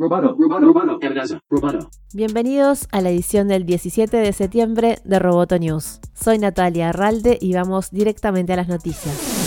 Roboto, Roboto, Roboto. Bienvenidos a la edición del 17 de septiembre de Roboto News. Soy Natalia Arralde y vamos directamente a las noticias.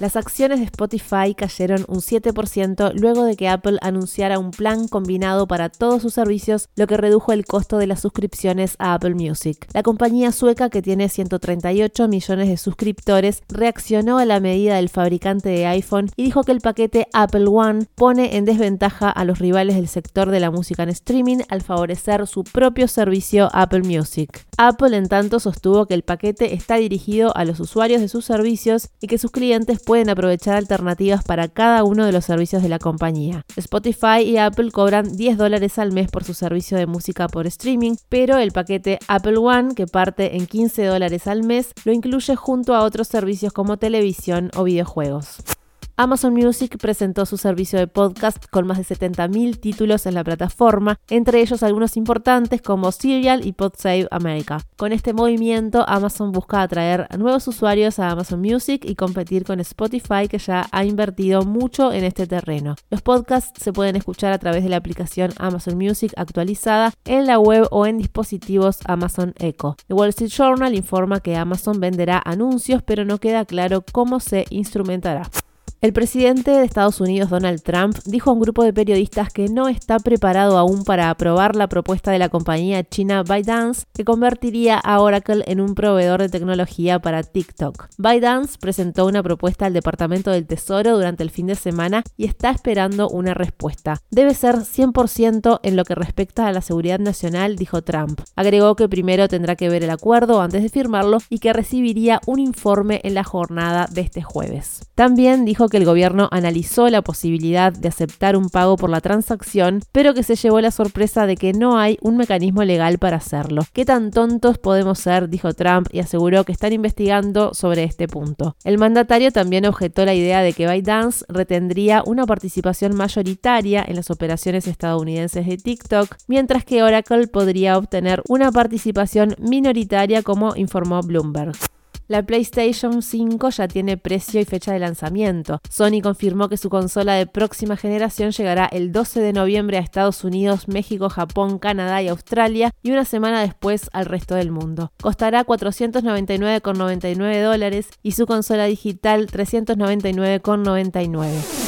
Las acciones de Spotify cayeron un 7% luego de que Apple anunciara un plan combinado para todos sus servicios, lo que redujo el costo de las suscripciones a Apple Music. La compañía sueca, que tiene 138 millones de suscriptores, reaccionó a la medida del fabricante de iPhone y dijo que el paquete Apple One pone en desventaja a los rivales del sector de la música en streaming al favorecer su propio servicio Apple Music. Apple, en tanto, sostuvo que el paquete está dirigido a los usuarios de sus servicios y que sus clientes pueden aprovechar alternativas para cada uno de los servicios de la compañía. Spotify y Apple cobran 10 dólares al mes por su servicio de música por streaming, pero el paquete Apple One, que parte en 15 dólares al mes, lo incluye junto a otros servicios como televisión o videojuegos. Amazon Music presentó su servicio de podcast con más de 70.000 títulos en la plataforma, entre ellos algunos importantes como Serial y PodSave America. Con este movimiento, Amazon busca atraer nuevos usuarios a Amazon Music y competir con Spotify, que ya ha invertido mucho en este terreno. Los podcasts se pueden escuchar a través de la aplicación Amazon Music actualizada en la web o en dispositivos Amazon Echo. The Wall Street Journal informa que Amazon venderá anuncios, pero no queda claro cómo se instrumentará. El presidente de Estados Unidos, Donald Trump, dijo a un grupo de periodistas que no está preparado aún para aprobar la propuesta de la compañía china ByteDance que convertiría a Oracle en un proveedor de tecnología para TikTok. ByteDance presentó una propuesta al Departamento del Tesoro durante el fin de semana y está esperando una respuesta. Debe ser 100% en lo que respecta a la seguridad nacional, dijo Trump. Agregó que primero tendrá que ver el acuerdo antes de firmarlo y que recibiría un informe en la jornada de este jueves. También que el gobierno analizó la posibilidad de aceptar un pago por la transacción, pero que se llevó la sorpresa de que no hay un mecanismo legal para hacerlo. ¿Qué tan tontos podemos ser? dijo Trump y aseguró que están investigando sobre este punto. El mandatario también objetó la idea de que ByteDance retendría una participación mayoritaria en las operaciones estadounidenses de TikTok, mientras que Oracle podría obtener una participación minoritaria como informó Bloomberg. La PlayStation 5 ya tiene precio y fecha de lanzamiento. Sony confirmó que su consola de próxima generación llegará el 12 de noviembre a Estados Unidos, México, Japón, Canadá y Australia y una semana después al resto del mundo. Costará 499,99 dólares y su consola digital 399,99.